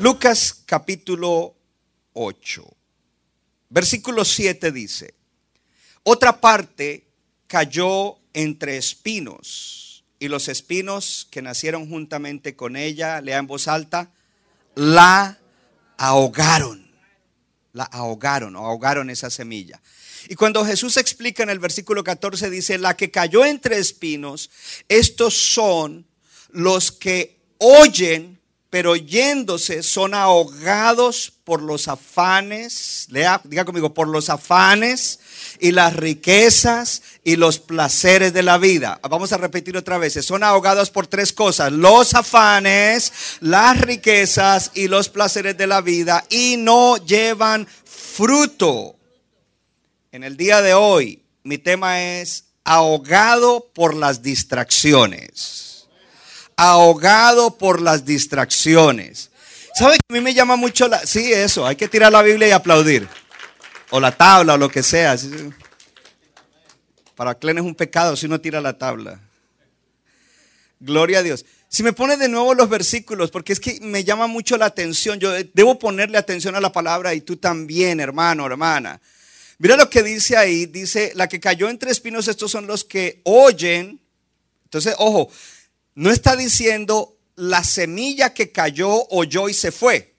Lucas capítulo 8, versículo 7 dice, otra parte cayó entre espinos y los espinos que nacieron juntamente con ella, lea en voz alta, la ahogaron, la ahogaron ahogaron esa semilla. Y cuando Jesús explica en el versículo 14 dice, la que cayó entre espinos, estos son los que oyen pero yéndose son ahogados por los afanes, diga conmigo, por los afanes y las riquezas y los placeres de la vida. Vamos a repetir otra vez, son ahogados por tres cosas, los afanes, las riquezas y los placeres de la vida y no llevan fruto. En el día de hoy, mi tema es ahogado por las distracciones ahogado por las distracciones. ¿Sabe que a mí me llama mucho la... Sí, eso, hay que tirar la Biblia y aplaudir. O la tabla, o lo que sea. Para Clen es un pecado si uno tira la tabla. Gloria a Dios. Si me pone de nuevo los versículos, porque es que me llama mucho la atención. Yo debo ponerle atención a la palabra y tú también, hermano, hermana. Mira lo que dice ahí. Dice, la que cayó entre espinos, estos son los que oyen. Entonces, ojo, no está diciendo la semilla que cayó, oyó y se fue.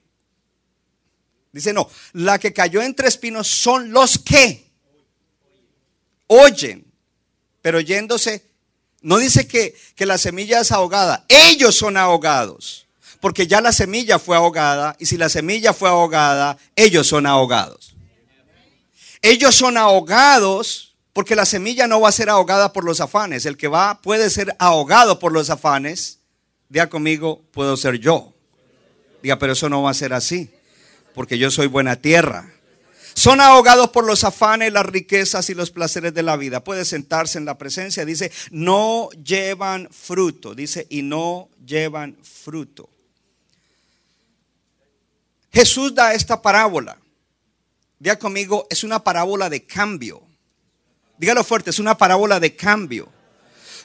Dice, no, la que cayó entre espinos son los que oyen, pero yéndose, no dice que, que la semilla es ahogada, ellos son ahogados, porque ya la semilla fue ahogada, y si la semilla fue ahogada, ellos son ahogados. Ellos son ahogados porque la semilla no va a ser ahogada por los afanes. El que va puede ser ahogado por los afanes. Diga conmigo, puedo ser yo. Diga, pero eso no va a ser así. Porque yo soy buena tierra. Son ahogados por los afanes, las riquezas y los placeres de la vida. Puede sentarse en la presencia. Dice, no llevan fruto. Dice, y no llevan fruto. Jesús da esta parábola. Diga conmigo, es una parábola de cambio. Dígalo fuerte, es una parábola de cambio.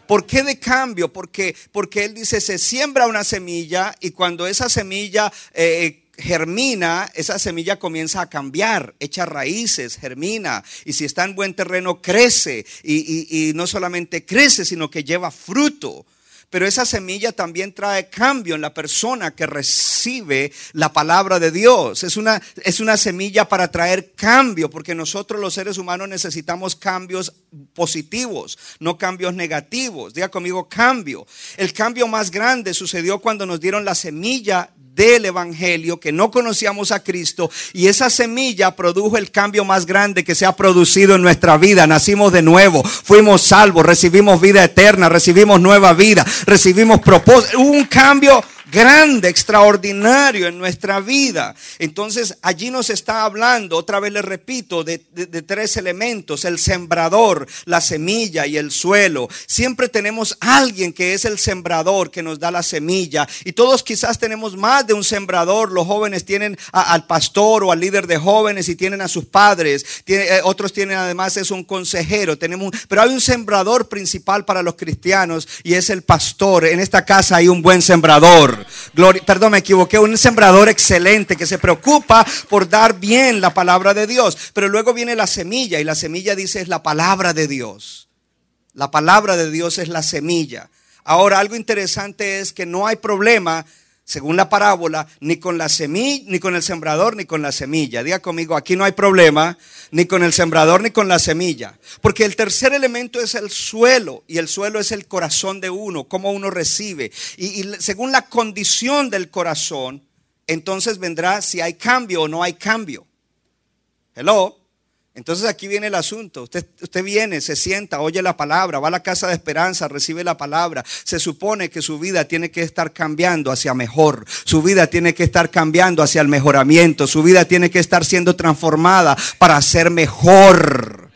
¿Por qué de cambio? Porque, porque él dice, se siembra una semilla y cuando esa semilla eh, germina, esa semilla comienza a cambiar, echa raíces, germina. Y si está en buen terreno, crece. y no solamente crece, sino que lleva fruto. Pero esa semilla también trae cambio en la persona que recibe la palabra de Dios. Es una, es una semilla para traer cambio, porque nosotros los seres humanos necesitamos cambios positivos, no cambios negativos. Diga conmigo cambio. El cambio más grande sucedió cuando nos dieron la semilla del Evangelio, que no conocíamos a Cristo, y esa semilla produjo el cambio más grande que se ha producido en nuestra vida. Nacimos de nuevo, fuimos salvos, recibimos vida eterna, recibimos nueva vida, recibimos propósito, un cambio grande, extraordinario en nuestra vida. Entonces allí nos está hablando, otra vez le repito, de, tres elementos, el sembrador, la semilla y el suelo. Siempre tenemos alguien que es el sembrador que nos da la semilla y todos quizás tenemos más de un sembrador. Los jóvenes tienen al pastor o al líder de jóvenes y tienen a sus padres. Eh, otros tienen además es un consejero. Tenemos, pero hay un sembrador principal para los cristianos y es el pastor. En esta casa hay un buen sembrador. Gloria, perdón, me equivoqué. Un sembrador excelente que se preocupa por dar bien la palabra de Dios. Pero luego viene la semilla y la semilla dice es la palabra de Dios. La palabra de Dios es la semilla. Ahora, algo interesante es que no hay problema según la parábola, ni con la semilla, ni con el sembrador, ni con la semilla. Diga conmigo, aquí no hay problema, ni con el sembrador, ni con la semilla. Porque el tercer elemento es el suelo, y el suelo es el corazón de uno, cómo uno recibe. Y, y según la condición del corazón, entonces vendrá si hay cambio o no hay cambio. Hello. Entonces aquí viene el asunto. Usted, usted viene, se sienta, oye la palabra, va a la casa de esperanza, recibe la palabra. Se supone que su vida tiene que estar cambiando hacia mejor. Su vida tiene que estar cambiando hacia el mejoramiento. Su vida tiene que estar siendo transformada para ser mejor.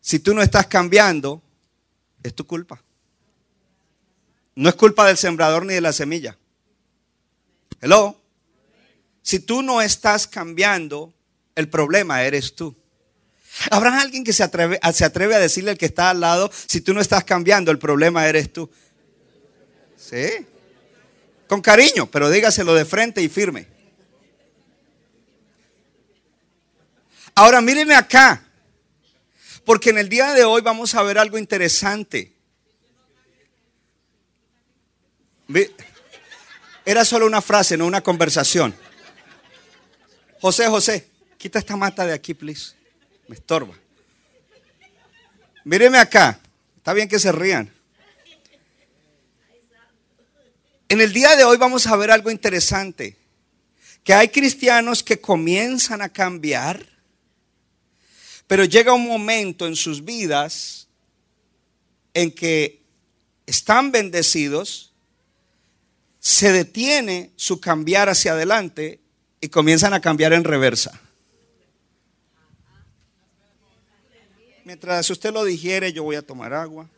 Si tú no estás cambiando, es tu culpa. No es culpa del sembrador ni de la semilla. Hello. Si tú no estás cambiando, el problema eres tú. ¿Habrá alguien que se atreve, se atreve a decirle al que está al lado, si tú no estás cambiando, el problema eres tú? Sí. Con cariño, pero dígaselo de frente y firme. Ahora míreme acá, porque en el día de hoy vamos a ver algo interesante. Era solo una frase, no una conversación. José, José, Quita esta mata de aquí, please. Me estorba. Míreme acá. Está bien que se rían. En el día de hoy vamos a ver algo interesante. Que hay cristianos que comienzan a cambiar, pero llega un momento en sus vidas en que están bendecidos, se detiene su cambiar hacia adelante y comienzan a cambiar en reversa. Mientras usted lo digiere, yo voy a tomar agua.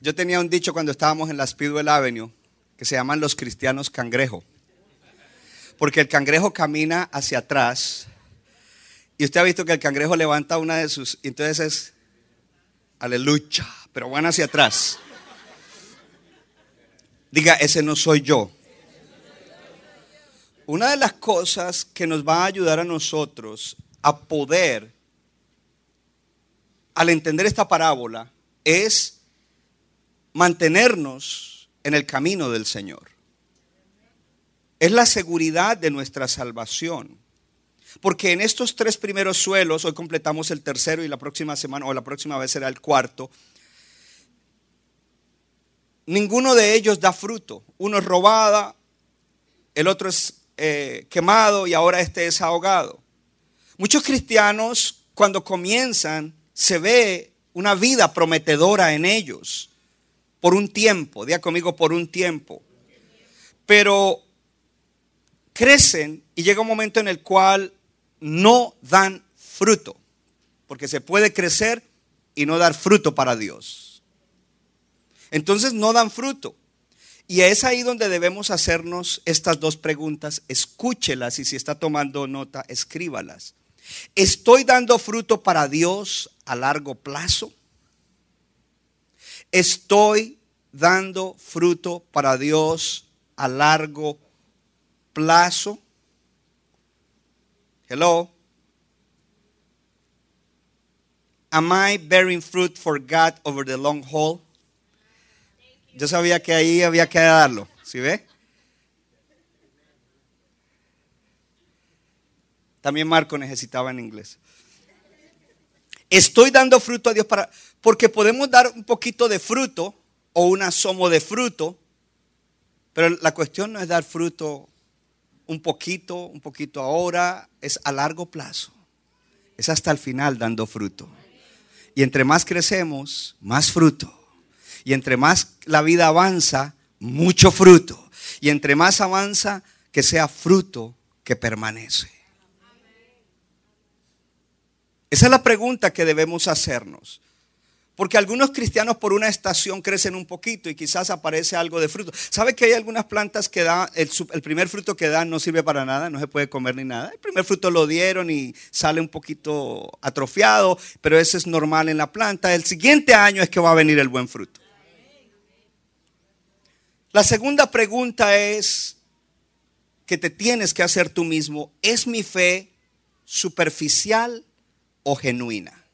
Yo tenía un dicho cuando estábamos en la Speedwell Avenue que se llaman los cristianos cangrejo. Porque el cangrejo camina hacia atrás y usted ha visto que el cangrejo levanta una de sus. Entonces es. Aleluya. Pero van hacia atrás. Diga, ese no soy yo. Una de las cosas que nos va a ayudar a nosotros a poder, al entender esta parábola, es mantenernos en el camino del Señor. Es la seguridad de nuestra salvación. Porque en estos tres primeros suelos, hoy completamos el tercero y la próxima semana o la próxima vez será el cuarto, ninguno de ellos da fruto. Uno es robada, el otro es eh, quemado y ahora este es ahogado. Muchos cristianos cuando comienzan se ve una vida prometedora en ellos por un tiempo, diga conmigo por un tiempo. Pero crecen y llega un momento en el cual no dan fruto, porque se puede crecer y no dar fruto para Dios. Entonces no dan fruto. Y es ahí donde debemos hacernos estas dos preguntas. Escúchelas y si está tomando nota, escríbalas. ¿Estoy dando fruto para Dios a largo plazo? ¿Estoy dando fruto para Dios a largo plazo? Hello. Am I bearing fruit for God over the long haul? Yo sabía que ahí había que darlo. ¿Sí ve? También Marco necesitaba en inglés. Estoy dando fruto a Dios para... Porque podemos dar un poquito de fruto o un asomo de fruto, pero la cuestión no es dar fruto un poquito, un poquito ahora, es a largo plazo. Es hasta el final dando fruto. Y entre más crecemos, más fruto. Y entre más la vida avanza, mucho fruto. Y entre más avanza, que sea fruto que permanece. Esa es la pregunta que debemos hacernos. Porque algunos cristianos por una estación crecen un poquito y quizás aparece algo de fruto. ¿Sabe que hay algunas plantas que dan, el, el, primer fruto que dan no sirve para nada, no se puede comer ni nada? El primer fruto lo dieron y sale un poquito atrofiado, pero eso es normal en la planta. El siguiente año es que va a venir el buen fruto. La segunda pregunta es que te tienes que hacer tú mismo. ¿Es mi fe superficial o genuina?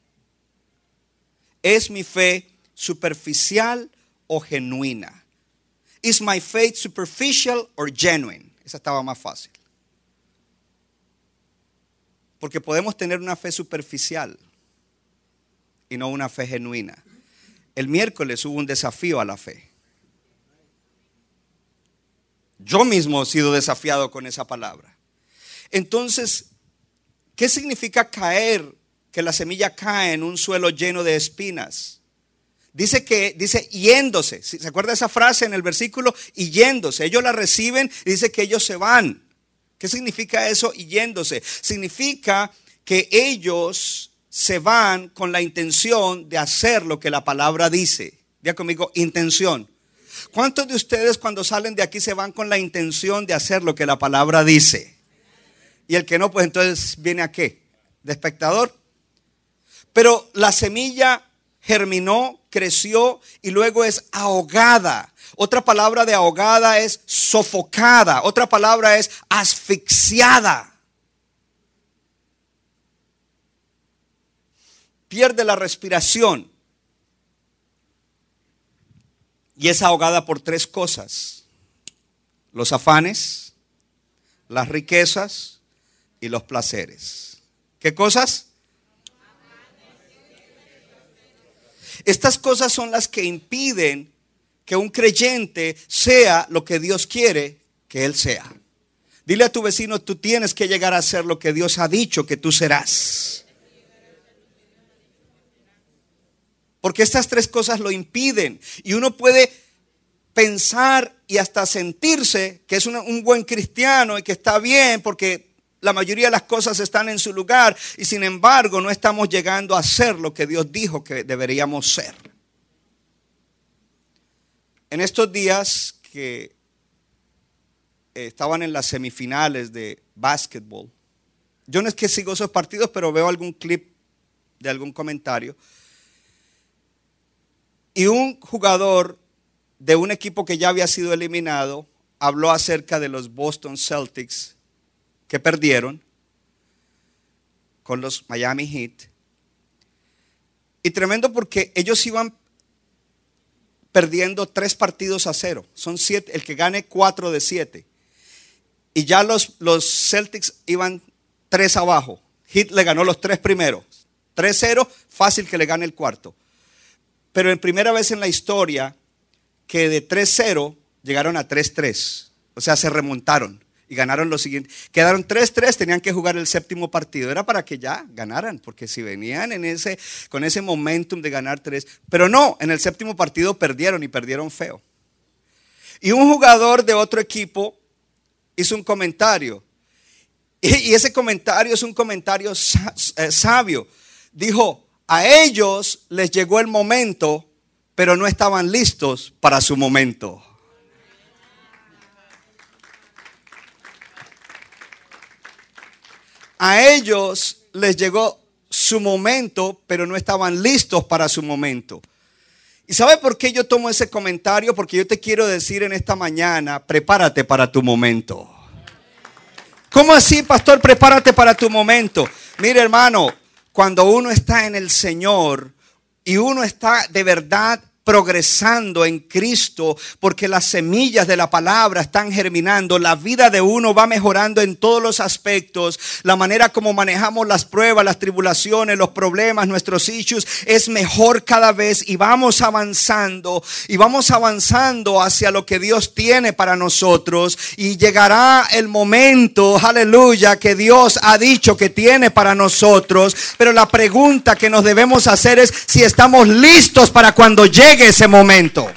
¿Es mi fe superficial o genuina? ¿Is my faith superficial or genuine? Esa estaba más fácil. Porque podemos tener una fe superficial y no una fe genuina. El miércoles hubo un desafío a la fe. Yo mismo he sido desafiado con esa palabra. Entonces, ¿qué significa caer? Que la semilla cae en un suelo lleno de espinas. Dice que, dice yéndose. ¿Se acuerda esa frase en el versículo? Yéndose. Ellos la reciben y dice que ellos se van. ¿Qué significa eso? Yéndose. Significa que ellos se van con la intención de hacer lo que la palabra dice. Diga conmigo, intención. ¿Cuántos de ustedes cuando salen de aquí se van con la intención de hacer lo que la palabra dice? Y el que no, pues entonces viene a qué? De espectador. Pero la semilla germinó, creció y luego es ahogada. Otra palabra de ahogada es sofocada. Otra palabra es asfixiada. Pierde la respiración y es ahogada por tres cosas. Los afanes, las riquezas y los placeres. ¿Qué cosas? Estas cosas son las que impiden que un creyente sea lo que Dios quiere que él sea. Dile a tu vecino, tú tienes que llegar a ser lo que Dios ha dicho que tú serás. Porque estas tres cosas lo impiden. Y uno puede pensar y hasta sentirse que es un, buen cristiano y que está bien porque la mayoría de las cosas están en su lugar y sin embargo no estamos llegando a ser lo que Dios dijo que deberíamos ser. En estos días que estaban en las semifinales de básquetbol, yo no es que sigo esos partidos, pero veo algún clip de algún comentario y un jugador de un equipo que ya había sido eliminado habló acerca de los Boston Celtics que perdieron con los Miami Heat. Y tremendo porque ellos iban perdiendo tres partidos a cero. Son siete, el que gane cuatro de siete. Y ya los, los Celtics iban tres abajo. Heat le ganó los tres primeros. 3-0, fácil que le gane el cuarto. Pero en primera vez en la historia que de 3-0 llegaron a 3-3. O sea, se remontaron y ganaron lo siguiente. Quedaron 3-3, tenían que jugar el séptimo partido. Era para que ya ganaran, porque si venían en ese, con ese momentum de ganar 3. Pero no, en el séptimo partido perdieron y perdieron feo. Y un jugador de otro equipo hizo un comentario. Y, ese comentario es un comentario eh, sabio. Dijo, a ellos les llegó el momento, pero no estaban listos para su momento. A ellos les llegó su momento, pero no estaban listos para su momento. ¿Y sabe por qué yo tomo ese comentario? Porque yo te quiero decir en esta mañana, prepárate para tu momento. ¿Cómo así, pastor? Prepárate para tu momento. Mire, hermano, cuando uno está en el Señor y uno está de verdad progresando en Cristo porque las semillas de la palabra están germinando, la vida de uno va mejorando en todos los aspectos, la manera como manejamos las pruebas, las tribulaciones, los problemas, nuestros issues es mejor cada vez y vamos avanzando y vamos avanzando hacia lo que Dios tiene para nosotros y llegará el momento, aleluya, que Dios ha dicho que tiene para nosotros, pero la pregunta que nos debemos hacer es si estamos listos para cuando llegue ese momento.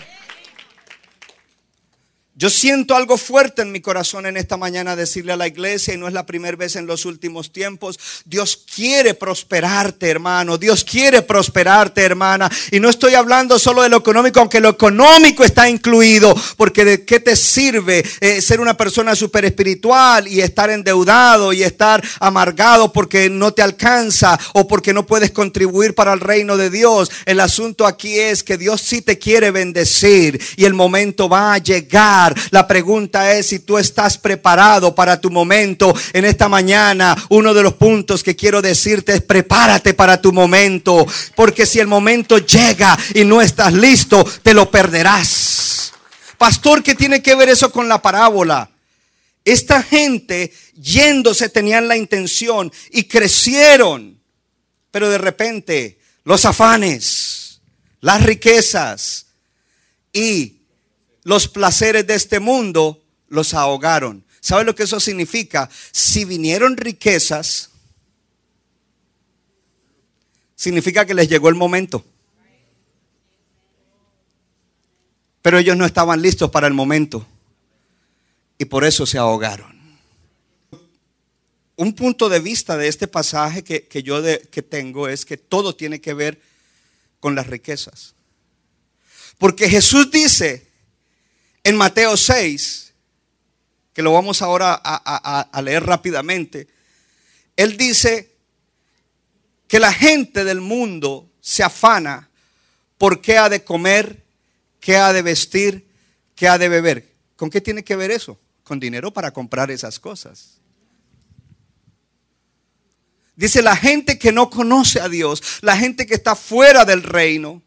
Yo siento algo fuerte en mi corazón en esta mañana decirle a la iglesia, y no es la primera vez en los últimos tiempos, Dios quiere prosperarte, hermano, Dios quiere prosperarte, hermana. Y no estoy hablando solo de lo económico, aunque lo económico está incluido, porque de qué te sirve eh, ser una persona súper espiritual y estar endeudado y estar amargado porque no te alcanza o porque no puedes contribuir para el reino de Dios. El asunto aquí es que Dios sí te quiere bendecir y el momento va a llegar la pregunta es si tú estás preparado para tu momento. En esta mañana, uno de los puntos que quiero decirte es prepárate para tu momento. Porque si el momento llega y no estás listo, te lo perderás. Pastor, ¿qué tiene que ver eso con la parábola? Esta gente yéndose tenían la intención y crecieron. Pero de repente los afanes, las riquezas y los placeres de este mundo los ahogaron. ¿Sabe lo que eso significa? Si vinieron riquezas, significa que les llegó el momento. Pero ellos no estaban listos para el momento. Y por eso se ahogaron. Un punto de vista de este pasaje que, yo que tengo es que todo tiene que ver con las riquezas. Porque Jesús dice en Mateo 6, que lo vamos ahora a, leer rápidamente, Él dice que la gente del mundo se afana por qué ha de comer, qué ha de vestir, qué ha de beber. ¿Con qué tiene que ver eso? Con dinero para comprar esas cosas. Dice la gente que no conoce a Dios, la gente que está fuera del reino,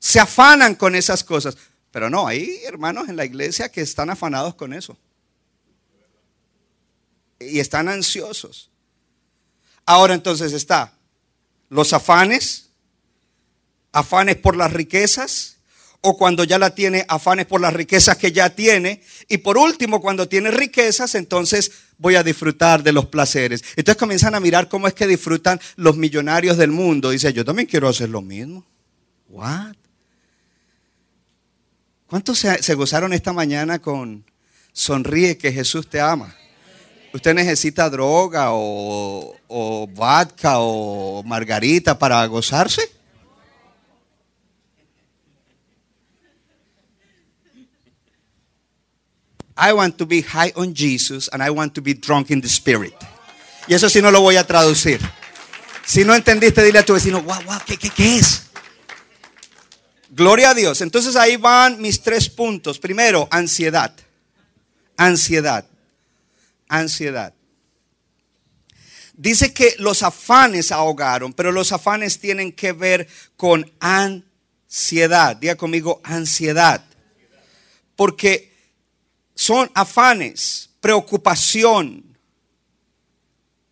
se afanan con esas cosas. Pero no, hay hermanos en la iglesia que están afanados con eso. Y están ansiosos. Ahora entonces está los afanes, afanes por las riquezas, o cuando ya la tiene, afanes por las riquezas que ya tiene. Y por último, cuando tiene riquezas, entonces voy a disfrutar de los placeres. Entonces comienzan a mirar cómo es que disfrutan los millonarios del mundo. Dice, yo también quiero hacer lo mismo. What? ¿Cuántos se, gozaron esta mañana con sonríe que Jesús te ama? ¿Usted necesita droga o, vodka o margarita para gozarse? I want to be high on Jesus and I want to be drunk in the spirit. Y eso sí no lo voy a traducir. Si no entendiste, dile a tu vecino, guau, guau, ¿qué, qué, qué es? Gloria a Dios. Entonces ahí van mis tres puntos. Primero, ansiedad. Ansiedad. Ansiedad. Dice que los afanes ahogaron, pero los afanes tienen que ver con ansiedad. Diga conmigo, ansiedad. Porque son afanes, preocupación,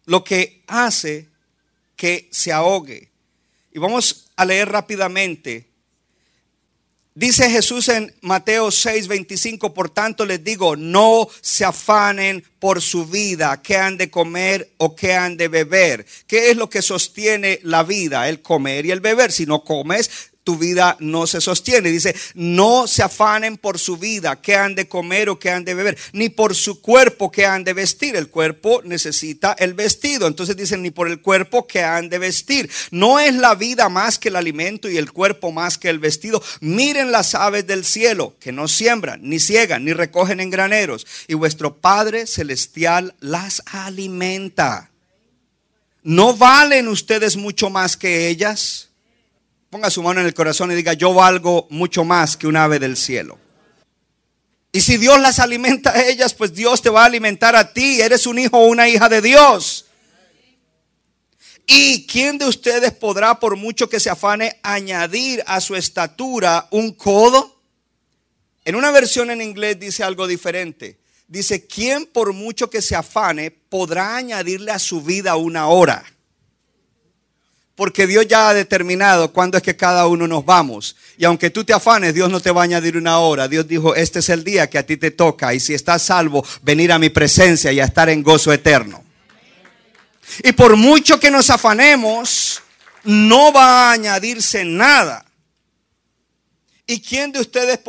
lo que hace que se ahogue. Y vamos a leer rápidamente. Dice Jesús en Mateo 6, 25, por tanto les digo, no se afanen por su vida, qué han de comer o qué han de beber. ¿Qué es lo que sostiene la vida? El comer y el beber. Si no comes, tu vida no se sostiene. Dice, no se afanen por su vida, qué han de comer o qué han de beber, ni por su cuerpo, qué han de vestir. El cuerpo necesita el vestido. Entonces dicen, ni por el cuerpo, qué han de vestir. No es la vida más que el alimento y el cuerpo más que el vestido. Miren las aves del cielo, que no siembran, ni ciegan, ni recogen en graneros. Y vuestro Padre Celestial las alimenta. ¿No valen ustedes mucho más que ellas? Ponga su mano en el corazón y diga, yo valgo mucho más que un ave del cielo. Y si Dios las alimenta a ellas, pues Dios te va a alimentar a ti. Eres un hijo o una hija de Dios. ¿Y quién de ustedes podrá, por mucho que se afane, añadir a su estatura un codo? En una versión en inglés dice algo diferente. Dice, ¿quién por mucho que se afane podrá añadirle a su vida una hora? Porque Dios ya ha determinado cuándo es que cada uno nos vamos. Y aunque tú te afanes, Dios no te va a añadir una hora. Dios dijo, este es el día que a ti te toca. Y si estás salvo, venir a mi presencia y a estar en gozo eterno. Y por mucho que nos afanemos, no va a añadirse nada. ¿Y quién de ustedes,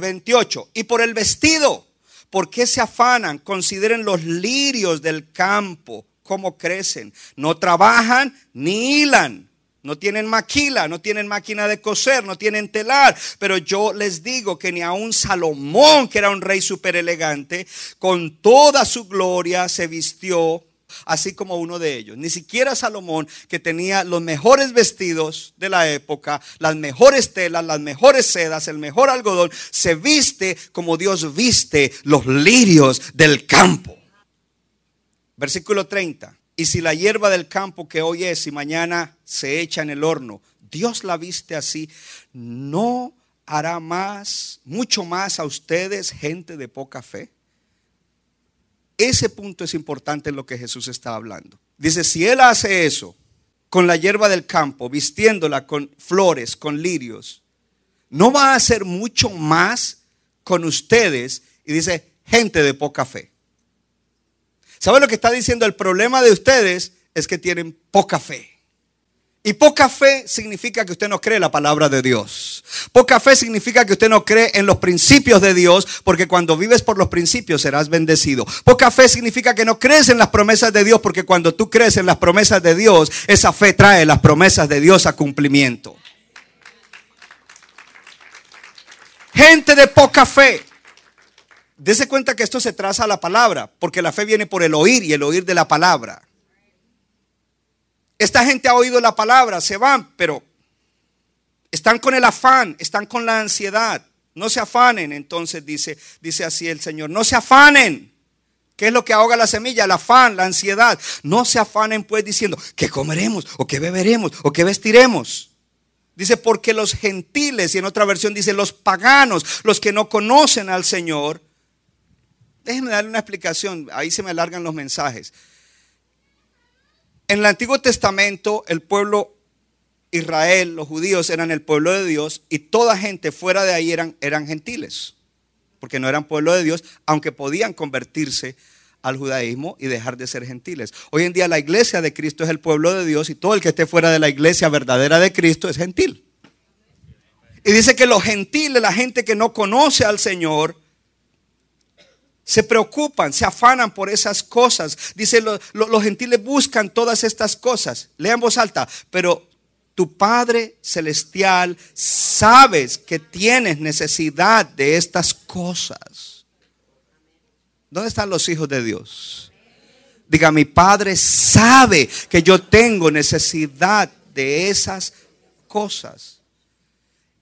28, eh, y por el vestido, ¿por qué se afanan? Consideren los lirios del campo cómo crecen. No trabajan ni hilan. No tienen maquila, no tienen máquina de coser, no tienen telar. Pero yo les digo que ni aun Salomón, que era un rey súper elegante, con toda su gloria se vistió así como uno de ellos. Ni siquiera Salomón, que tenía los mejores vestidos de la época, las mejores telas, las mejores sedas, el mejor algodón, se viste como Dios viste los lirios del campo. Versículo 30. Y si la hierba del campo que hoy es y mañana se echa en el horno, Dios la viste así, ¿no hará más, mucho más a ustedes, gente de poca fe? Ese punto es importante en lo que Jesús está hablando. Dice, si Él hace eso con la hierba del campo, vistiéndola con flores, con lirios, ¿no va a hacer mucho más con ustedes? Y dice, gente de poca fe. ¿Sabe lo que está diciendo? El problema de ustedes es que tienen poca fe. Y poca fe significa que usted no cree la palabra de Dios. Poca fe significa que usted no cree en los principios de Dios, porque cuando vives por los principios serás bendecido. Poca fe significa que no crees en las promesas de Dios, porque cuando tú crees en las promesas de Dios, esa fe trae las promesas de Dios a cumplimiento. Gente de poca fe. Dese cuenta que esto se traza a la palabra, porque la fe viene por el oír y el oír de la palabra. Esta gente ha oído la palabra, se van, pero están con el afán, están con la ansiedad. No se afanen, entonces dice, dice así el Señor, no se afanen. ¿Qué es lo que ahoga la semilla? El afán, la ansiedad. No se afanen pues diciendo, ¿qué comeremos? ¿O qué beberemos? ¿O qué vestiremos? Dice, porque los gentiles, y en otra versión dice, los paganos, los que no conocen al Señor. Déjenme darle una explicación, ahí se me alargan los mensajes. En el Antiguo Testamento, el pueblo Israel, los judíos eran el pueblo de Dios y toda gente fuera de ahí eran, eran gentiles, porque no eran pueblo de Dios, aunque podían convertirse al judaísmo y dejar de ser gentiles. Hoy en día la iglesia de Cristo es el pueblo de Dios y todo el que esté fuera de la iglesia verdadera de Cristo es gentil. Y dice que los gentiles, la gente que no conoce al Señor, se preocupan, se afanan por esas cosas. Dice, los gentiles buscan todas estas cosas. Lean voz alta, pero tu Padre Celestial sabes que tienes necesidad de estas cosas. ¿Dónde están los hijos de Dios? Diga, mi Padre sabe que yo tengo necesidad de esas cosas.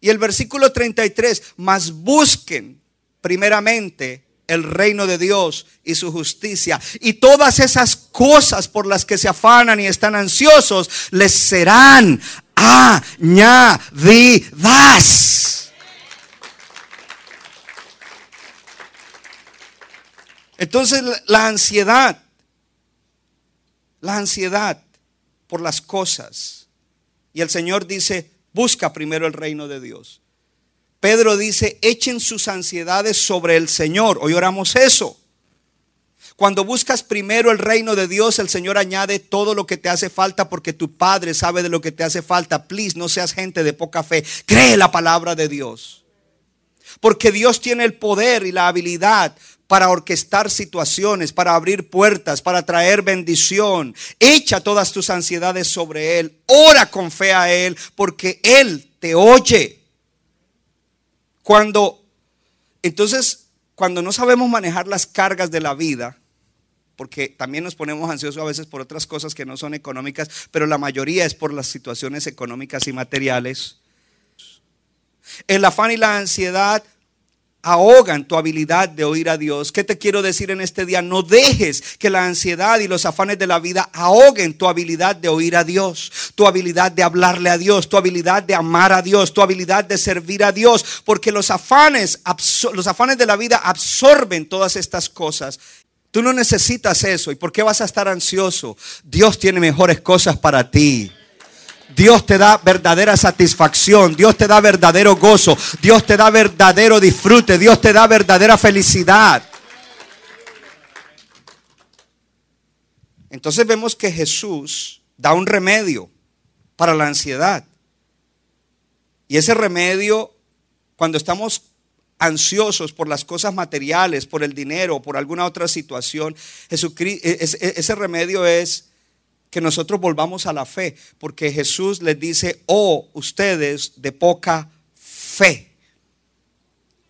Y el versículo 33, más busquen primeramente el reino de Dios y su justicia. Y todas esas cosas por las que se afanan y están ansiosos, les serán añadidas. Entonces la ansiedad, la ansiedad por las cosas. Y el Señor dice, busca primero el reino de Dios. Pedro dice, echen sus ansiedades sobre el Señor. Hoy oramos eso. Cuando buscas primero el reino de Dios, el Señor añade todo lo que te hace falta porque tu Padre sabe de lo que te hace falta. Please, no seas gente de poca fe. Cree la palabra de Dios. Porque Dios tiene el poder y la habilidad para orquestar situaciones, para abrir puertas, para traer bendición. Echa todas tus ansiedades sobre Él. Ora con fe a Él porque Él te oye. Cuando, entonces, cuando no sabemos manejar las cargas de la vida, porque también nos ponemos ansiosos a veces por otras cosas que no son económicas, pero la mayoría es por las situaciones económicas y materiales. El afán y la ansiedad ahogan tu habilidad de oír a Dios. ¿Qué te quiero decir en este día? No dejes que la ansiedad y los afanes de la vida ahoguen tu habilidad de oír a Dios, tu habilidad de hablarle a Dios, tu habilidad de amar a Dios, tu habilidad de servir a Dios, porque los afanes, los afanes de la vida absorben todas estas cosas. Tú no necesitas eso. ¿Y por qué vas a estar ansioso? Dios tiene mejores cosas para ti. Dios te da verdadera satisfacción, Dios te da verdadero gozo, Dios te da verdadero disfrute, Dios te da verdadera felicidad. Entonces vemos que Jesús da un remedio para la ansiedad. Y ese remedio, cuando estamos ansiosos por las cosas materiales, por el dinero, por alguna otra situación, Jesucristo, e, e, ese remedio es que nosotros volvamos a la fe, porque Jesús les dice, oh ustedes de poca fe,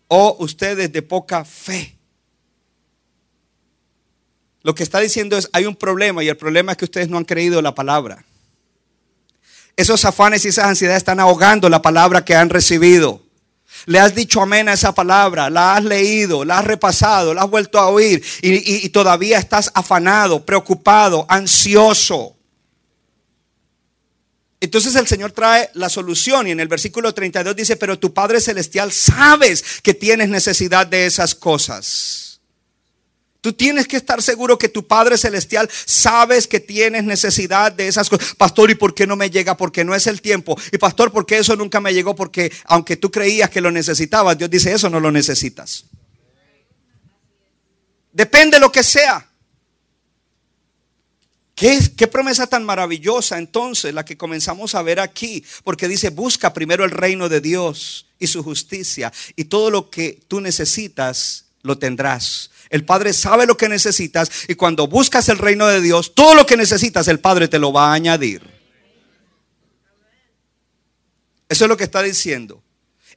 oh ustedes de poca fe. Lo que está diciendo es, hay un problema y el problema es que ustedes no han creído la palabra. Esos afanes y esas ansiedades están ahogando la palabra que han recibido. Le has dicho amén a esa palabra, la has leído, la has repasado, la has vuelto a oír y, todavía estás afanado, preocupado, ansioso. Entonces el Señor trae la solución y en el versículo 32 dice, pero tu Padre Celestial sabes que tienes necesidad de esas cosas. Tú tienes que estar seguro que tu Padre Celestial sabes que tienes necesidad de esas cosas. Pastor, ¿y por qué no me llega? Porque no es el tiempo. Y pastor, ¿por qué eso nunca me llegó? Porque aunque tú creías que lo necesitabas, Dios dice, eso no lo necesitas. Depende de lo que sea. ¿Qué, ¿Qué, promesa tan maravillosa entonces la que comenzamos a ver aquí? Porque dice, busca primero el reino de Dios y su justicia y todo lo que tú necesitas lo tendrás. El Padre sabe lo que necesitas y cuando buscas el reino de Dios, todo lo que necesitas el Padre te lo va a añadir. Eso es lo que está diciendo.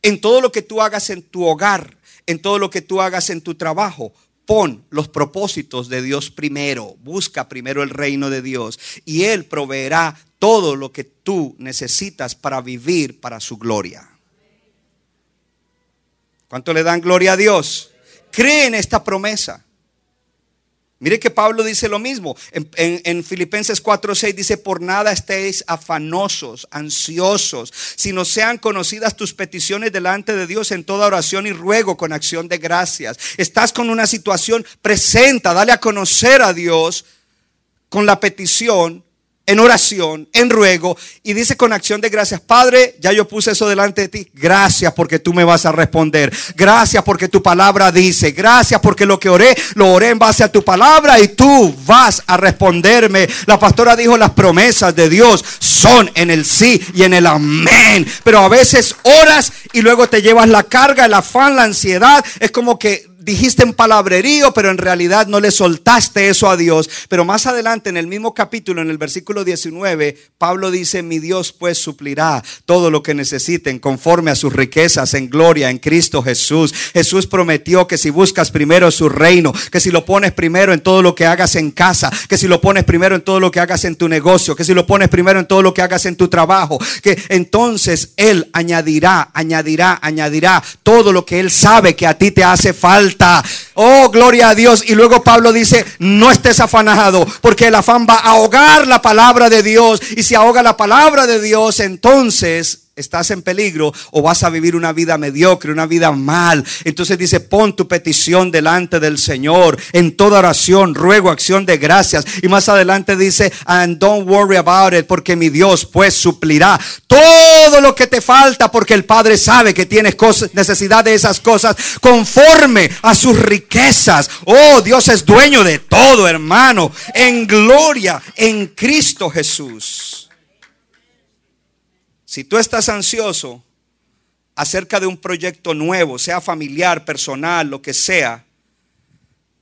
En todo lo que tú hagas en tu hogar, en todo lo que tú hagas en tu trabajo, pon los propósitos de Dios primero. Busca primero el reino de Dios y Él proveerá todo lo que tú necesitas para vivir para su gloria. ¿Cuánto le dan gloria a Dios? Cree en esta promesa. Mire que Pablo dice lo mismo. En, en, Filipenses 4:6 dice, por nada estéis afanosos, ansiosos, sino sean conocidas tus peticiones delante de Dios en toda oración y ruego con acción de gracias. Estás con una situación, presenta, dale a conocer a Dios con la petición en oración, en ruego, y dice con acción de gracias, Padre, ya yo puse eso delante de ti, gracias porque tú me vas a responder, gracias porque tu palabra dice, gracias porque lo que oré, lo oré en base a tu palabra y tú vas a responderme. La pastora dijo, las promesas de Dios son en el sí y en el amén, pero a veces oras y luego te llevas la carga, el afán, la ansiedad, es como que dijiste en palabrerío, pero en realidad no le soltaste eso a Dios. Pero más adelante en el mismo capítulo, en el versículo 19, Pablo dice, mi Dios pues suplirá todo lo que necesiten conforme a sus riquezas en gloria en Cristo Jesús. Jesús prometió que si buscas primero su reino, que si lo pones primero en todo lo que hagas en casa, que si lo pones primero en todo lo que hagas en tu negocio, que si lo pones primero en todo lo que hagas en tu trabajo, que entonces Él añadirá, añadirá, añadirá todo lo que Él sabe que a ti te hace falta Oh, gloria a Dios. Y luego Pablo dice, no estés afanado, porque el afán va a ahogar la palabra de Dios. Y si ahoga la palabra de Dios, entonces estás en peligro o vas a vivir una vida mediocre, una vida mal. Entonces dice, pon tu petición delante del Señor en toda oración, ruego, acción de gracias. Y más adelante dice, and don't worry about it, porque mi Dios pues suplirá todo lo que te falta, porque el Padre sabe que tienes necesidad de esas cosas conforme a sus riquezas. Oh, Dios es dueño de todo, hermano, en gloria en Cristo Jesús. Si tú estás ansioso acerca de un proyecto nuevo, sea familiar, personal, lo que sea,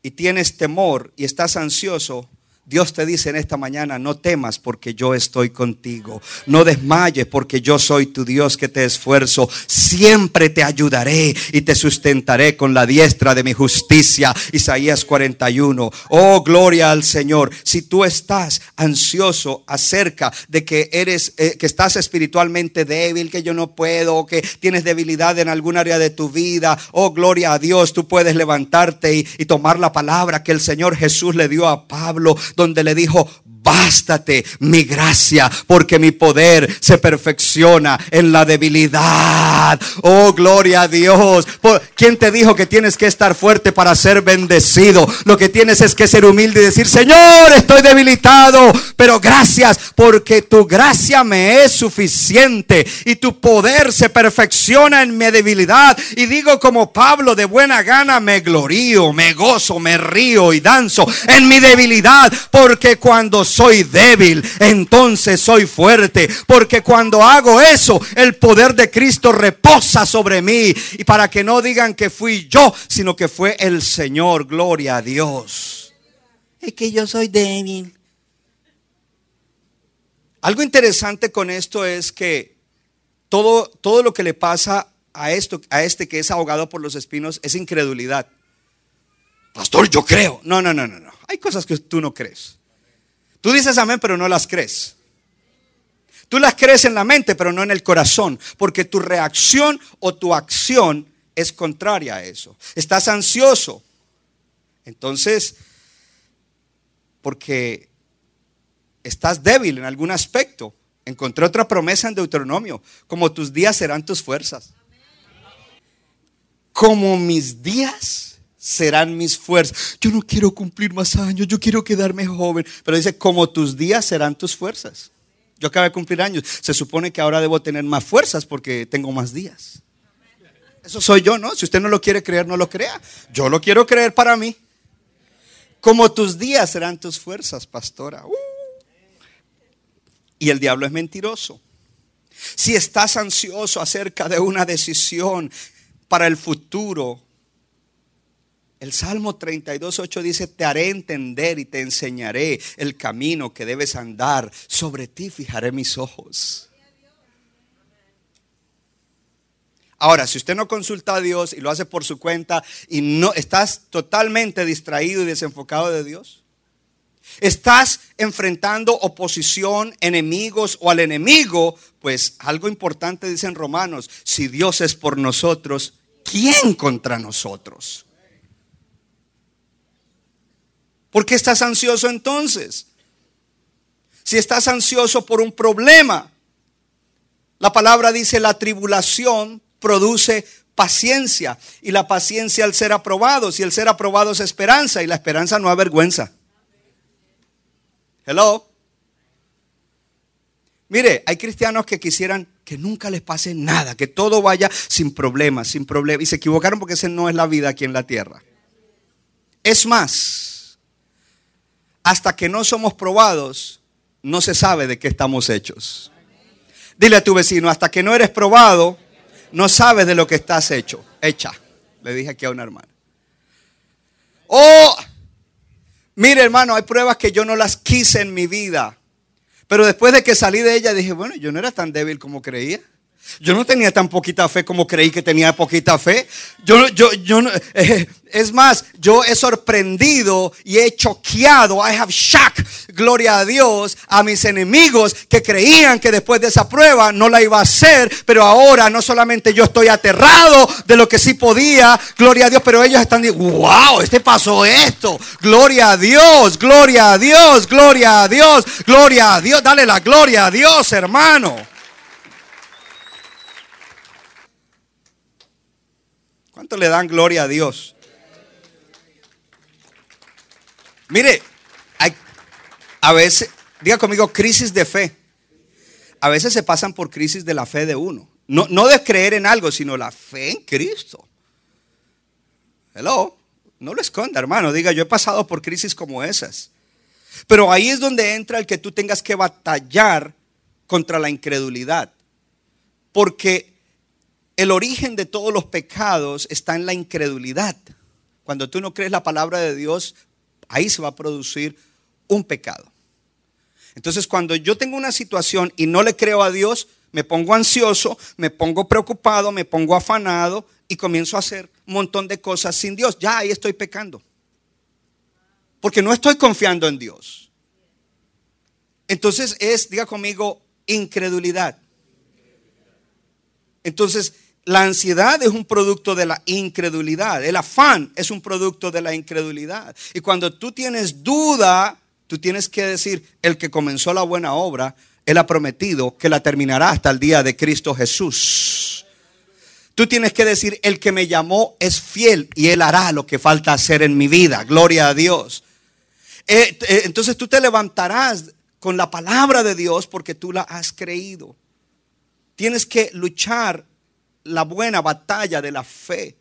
y tienes temor y estás ansioso, Dios te dice en esta mañana, no temas porque yo estoy contigo. No desmayes porque yo soy tu Dios que te esfuerzo. Siempre te ayudaré y te sustentaré con la diestra de mi justicia. Isaías 41. Oh, gloria al Señor. Si tú estás ansioso acerca de que eres, eh, que estás espiritualmente débil, que yo no puedo, que tienes debilidad en algún área de tu vida, oh, gloria a Dios, tú puedes levantarte y, y tomar la palabra que el Señor Jesús le dio a Pablo donde le dijo, bástate mi gracia, porque mi poder se perfecciona en la debilidad. Oh, gloria a Dios. ¿Quién te dijo que tienes que estar fuerte para ser bendecido? Lo que tienes es que ser humilde y decir, Señor, estoy debilitado, pero gracias, porque tu gracia me es suficiente y tu poder se perfecciona en mi debilidad. Y digo como Pablo, de buena gana me glorío, me gozo, me río y danzo en mi debilidad, porque cuando soy débil, entonces soy fuerte. Porque cuando hago eso, el poder de Cristo reposa sobre mí. Y para que no digan que fui yo, sino que fue el Señor. Gloria a Dios. Es que yo soy débil. Algo interesante con esto es que todo, todo lo que le pasa a, esto, a este que es ahogado por los espinos es incredulidad. Pastor, yo creo. No, no, no, no, no. Hay cosas que tú no crees. Tú dices amén, pero no las crees. Tú las crees en la mente, pero no en el corazón, porque tu reacción o tu acción es contraria a eso. Estás ansioso. Entonces, porque estás débil en algún aspecto. Encontré otra promesa en Deuteronomio, como tus días serán tus fuerzas. Como mis días serán mis fuerzas. Yo no quiero cumplir más años, yo quiero quedarme joven. Pero dice, como tus días serán tus fuerzas. Yo acabo de cumplir años. Se supone que ahora debo tener más fuerzas porque tengo más días. Eso soy yo, ¿no? Si usted no lo quiere creer, no lo crea. Yo lo quiero creer para mí. Como tus días serán tus fuerzas, pastora. Uh. Y el diablo es mentiroso. Si estás ansioso acerca de una decisión para el futuro, el Salmo 32.8 dice, te haré entender y te enseñaré el camino que debes andar. Sobre ti fijaré mis ojos. Ahora, si usted no consulta a Dios y lo hace por su cuenta y no estás totalmente distraído y desenfocado de Dios, estás enfrentando oposición, enemigos o al enemigo, pues algo importante dicen Romanos, si Dios es por nosotros, ¿quién contra nosotros? ¿Por qué estás ansioso entonces? Si estás ansioso por un problema, la palabra dice la tribulación produce paciencia y la paciencia al ser aprobado, si el ser aprobado es esperanza y la esperanza no avergüenza. Hello. Mire, hay cristianos que quisieran que nunca les pase nada, que todo vaya sin problemas, sin problemas. Y se equivocaron porque esa no es la vida aquí en la tierra. Es más, hasta que no somos probados, no se sabe de qué estamos hechos. Dile a tu vecino, hasta que no eres probado, no sabes de lo que estás hecho, hecha. Le dije aquí a una hermana. Oh, mire hermano, hay pruebas que yo no las quise en mi vida. Pero después de que salí de ella dije, bueno, yo no era tan débil como creía. Yo no tenía tan poquita fe como creí que tenía poquita fe. Yo, yo, yo, eh, es más, yo he sorprendido y he choqueado, I have shocked, gloria a Dios, a mis enemigos que creían que después de esa prueba no la iba a hacer, pero ahora no solamente yo estoy aterrado de lo que sí podía, gloria a Dios, pero ellos están diciendo, wow, este pasó esto, gloria a Dios, gloria a Dios, gloria a Dios, gloria a Dios, dale la gloria a Dios, hermano. ¿Cuánto le dan gloria a Dios? Mire, hay, a veces, diga conmigo, crisis de fe. A veces se pasan por crisis de la fe de uno. No, no de creer en algo, sino la fe en Cristo. Hello. No lo esconda, hermano. Diga, yo he pasado por crisis como esas. Pero ahí es donde entra el que tú tengas que batallar contra la incredulidad. Porque el origen de todos los pecados está en la incredulidad. Cuando tú no crees la palabra de Dios, ahí se va a producir un pecado. Entonces, cuando yo tengo una situación y no le creo a Dios, me pongo ansioso, me pongo preocupado, me pongo afanado y comienzo a hacer un montón de cosas sin Dios. Ya ahí estoy pecando. Porque no estoy confiando en Dios. Entonces es, diga conmigo, incredulidad. Entonces, la ansiedad es un producto de la incredulidad. El afán es un producto de la incredulidad. Y cuando tú tienes duda, tú tienes que decir, el que comenzó la buena obra, Él ha prometido que la terminará hasta el día de Cristo Jesús. Tú tienes que decir, el que me llamó es fiel y Él hará lo que falta hacer en mi vida. Gloria a Dios. Eh, eh, entonces tú te levantarás con la palabra de Dios porque tú la has creído. Tienes que luchar la buena batalla de la fe.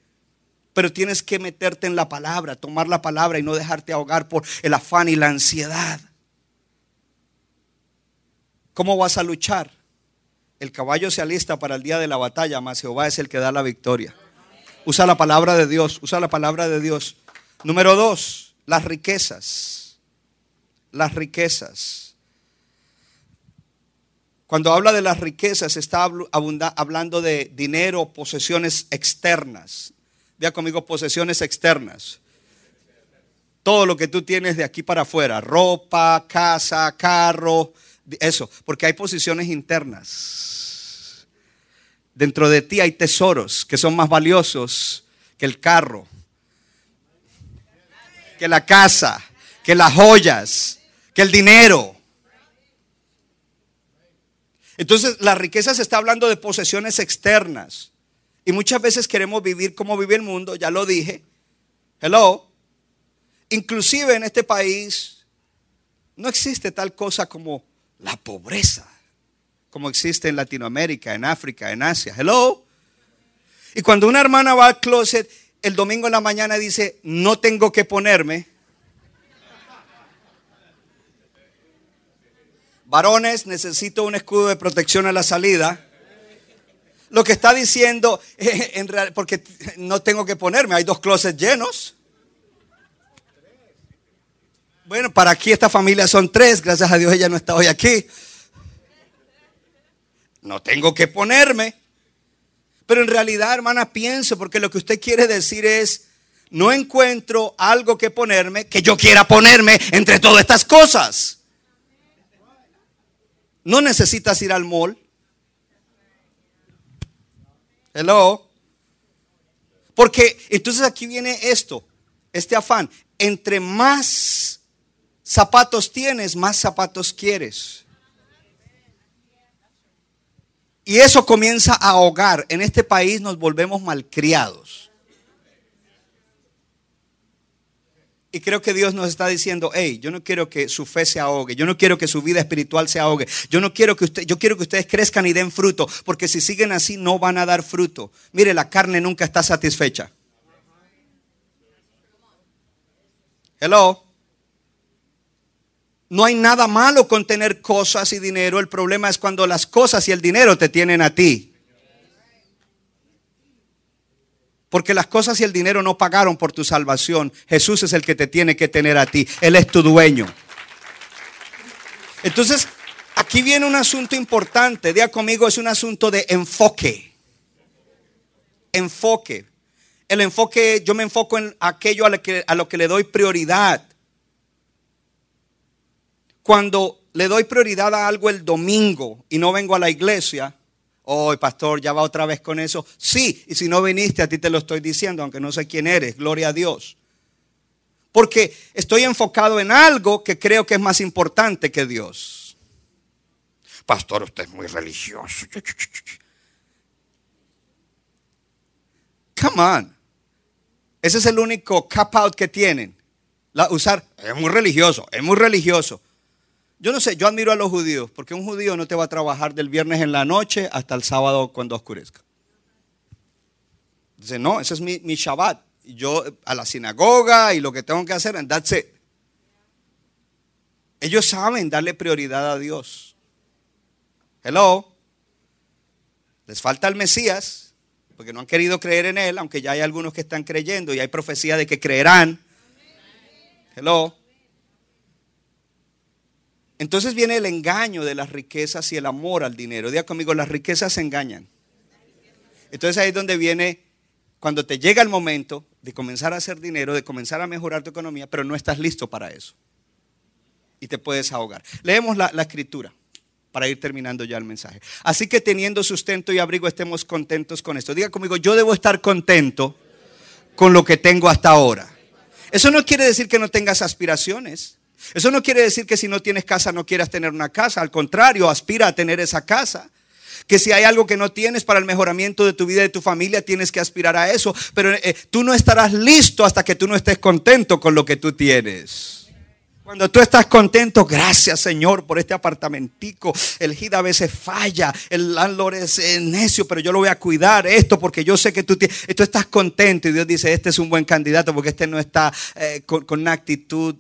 Pero tienes que meterte en la palabra, tomar la palabra y no dejarte ahogar por el afán y la ansiedad. ¿Cómo vas a luchar? El caballo se alista para el día de la batalla, mas Jehová es el que da la victoria. Usa la palabra de Dios, usa la palabra de Dios. Número dos, las riquezas. Las riquezas. Cuando habla de las riquezas, está hablando de dinero, posesiones externas. Vea conmigo, posesiones externas. Todo lo que tú tienes de aquí para afuera, ropa, casa, carro, eso, porque hay posiciones internas. Dentro de ti hay tesoros que son más valiosos que el carro, que la casa, que las joyas, que el dinero. Entonces, la riqueza se está hablando de posesiones externas. Y muchas veces queremos vivir como vive el mundo, ya lo dije. Hello. Inclusive en este país no existe tal cosa como la pobreza, como existe en Latinoamérica, en África, en Asia. Hello. Y cuando una hermana va al closet el domingo en la mañana dice, no tengo que ponerme, Varones, necesito un escudo de protección a la salida. Lo que está diciendo, en real, porque no tengo que ponerme, hay dos closets llenos. Bueno, para aquí esta familia son tres, gracias a Dios ella no está hoy aquí. No tengo que ponerme. Pero en realidad, hermana, pienso, porque lo que usted quiere decir es, no encuentro algo que ponerme que yo quiera ponerme entre todas estas cosas. No necesitas ir al mall. Hello. Porque entonces aquí viene esto, este afán. Entre más zapatos tienes, más zapatos quieres. Y eso comienza a ahogar. En este país nos volvemos malcriados. Y creo que Dios nos está diciendo, hey, yo no quiero que su fe se ahogue, yo no quiero que su vida espiritual se ahogue, yo no quiero que usted, yo quiero que ustedes crezcan y den fruto, porque si siguen así no van a dar fruto. Mire, la carne nunca está satisfecha. Hello. No hay nada malo con tener cosas y dinero. El problema es cuando las cosas y el dinero te tienen a ti. Porque las cosas y el dinero no pagaron por tu salvación. Jesús es el que te tiene que tener a ti. Él es tu dueño. Entonces, aquí viene un asunto importante. Día conmigo es un asunto de enfoque. Enfoque. El enfoque, yo me enfoco en aquello a lo que, a lo que le doy prioridad cuando le doy prioridad a algo el domingo y no vengo a la iglesia, hoy pastor, ya va otra vez con eso. Sí, y si no viniste, a ti te lo estoy diciendo, aunque no sé quién eres, gloria a Dios. Porque estoy enfocado en algo que creo que es más importante que Dios. Pastor, usted es muy religioso. Come on. Ese es el único cap out que tienen. La, usar, es muy religioso, es muy religioso. Yo no sé, yo admiro a los judíos, porque un judío no te va a trabajar del viernes en la noche hasta el sábado cuando oscurezca. Dice, no, ese es mi, mi Shabbat. Yo a la sinagoga y lo que tengo que hacer, and that's. Ellos saben darle prioridad a Dios. Hello. Les falta el Mesías, porque no han querido creer en Él, aunque ya hay algunos que están creyendo y hay profecía de que creerán. Hello. Entonces viene el engaño de las riquezas y el amor al dinero. Diga conmigo, las riquezas se engañan. Entonces ahí es donde viene, cuando te llega el momento de comenzar a hacer dinero, de comenzar a mejorar tu economía, pero no estás listo para eso. Y te puedes ahogar. Leemos la, la escritura para ir terminando ya el mensaje. Así que teniendo sustento y abrigo, estemos contentos con esto. Diga conmigo, yo debo estar contento con lo que tengo hasta ahora. Eso no quiere decir que no tengas aspiraciones. Eso no quiere decir que si no tienes casa no quieras tener una casa. Al contrario, aspira a tener esa casa. Que si hay algo que no tienes para el mejoramiento de tu vida y de tu familia, tienes que aspirar a eso. Pero eh, tú no estarás listo hasta que tú no estés contento con lo que tú tienes. Cuando tú estás contento, gracias Señor por este apartamentico. El GID a veces falla, el landlord es necio, pero yo lo voy a cuidar esto porque yo sé que tú, tú estás contento y Dios dice, este es un buen candidato porque este no está eh, con, con una actitud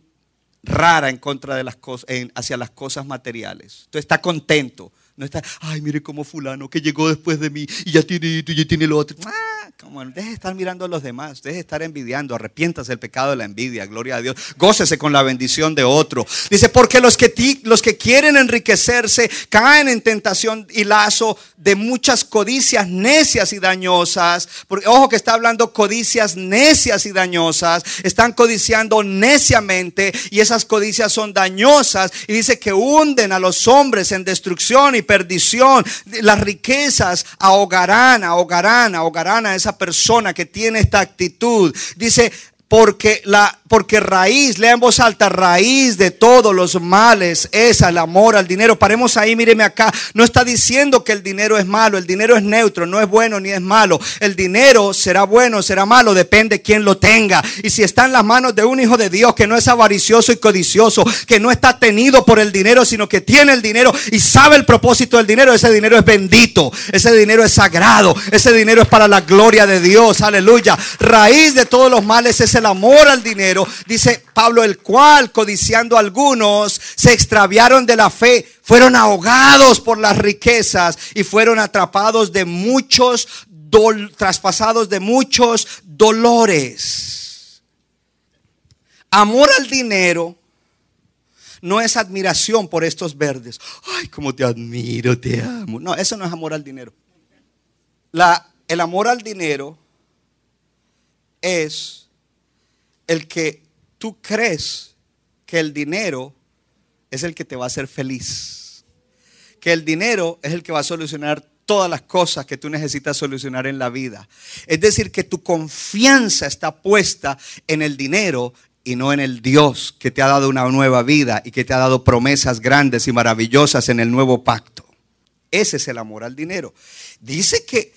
rara en contra de las cosas, hacia las cosas materiales. Tú estás contento. No está, ay, mire cómo fulano que llegó después de mí y ya tiene y ya tiene lo otro. Ah, como, deje de estar mirando a los demás, deje de estar envidiando, arrepiéntase del pecado de la envidia, gloria a Dios. Gócese con la bendición de otro. Dice, porque los que, los que quieren enriquecerse caen en tentación y lazo de muchas codicias necias y dañosas. Porque, ojo que está hablando codicias necias y dañosas. Están codiciando neciamente y esas codicias son dañosas. Y dice que hunden a los hombres en destrucción y perdición. Las riquezas ahogarán, ahogarán, ahogarán a persona que tiene esta actitud. Dice, porque la porque raíz, lea en voz alta, raíz de todos los males es el amor al dinero. Paremos ahí, míreme acá. No está diciendo que el dinero es malo, el dinero es neutro, no es bueno ni es malo. El dinero será bueno, será malo, depende quién lo tenga. Y si está en las manos de un hijo de Dios que no es avaricioso y codicioso, que no está tenido por el dinero, sino que tiene el dinero y sabe el propósito del dinero, ese dinero es bendito, ese dinero es sagrado, ese dinero es para la gloria de Dios, aleluya. Raíz de todos los males es el amor al dinero dice Pablo, el cual, codiciando a algunos, se extraviaron de la fe, fueron ahogados por las riquezas y fueron atrapados de muchos, traspasados de muchos dolores. Amor al dinero no es admiración por estos verdes. Ay, cómo te admiro, te amo. No, eso no es amor al dinero. La, el amor al dinero es el que tú crees que el dinero es el que te va a hacer feliz. Que el dinero es el que va a solucionar todas las cosas que tú necesitas solucionar en la vida. Es decir, que tu confianza está puesta en el dinero y no en el Dios que te ha dado una nueva vida y que te ha dado promesas grandes y maravillosas en el nuevo pacto. Ese es el amor al dinero. Dice que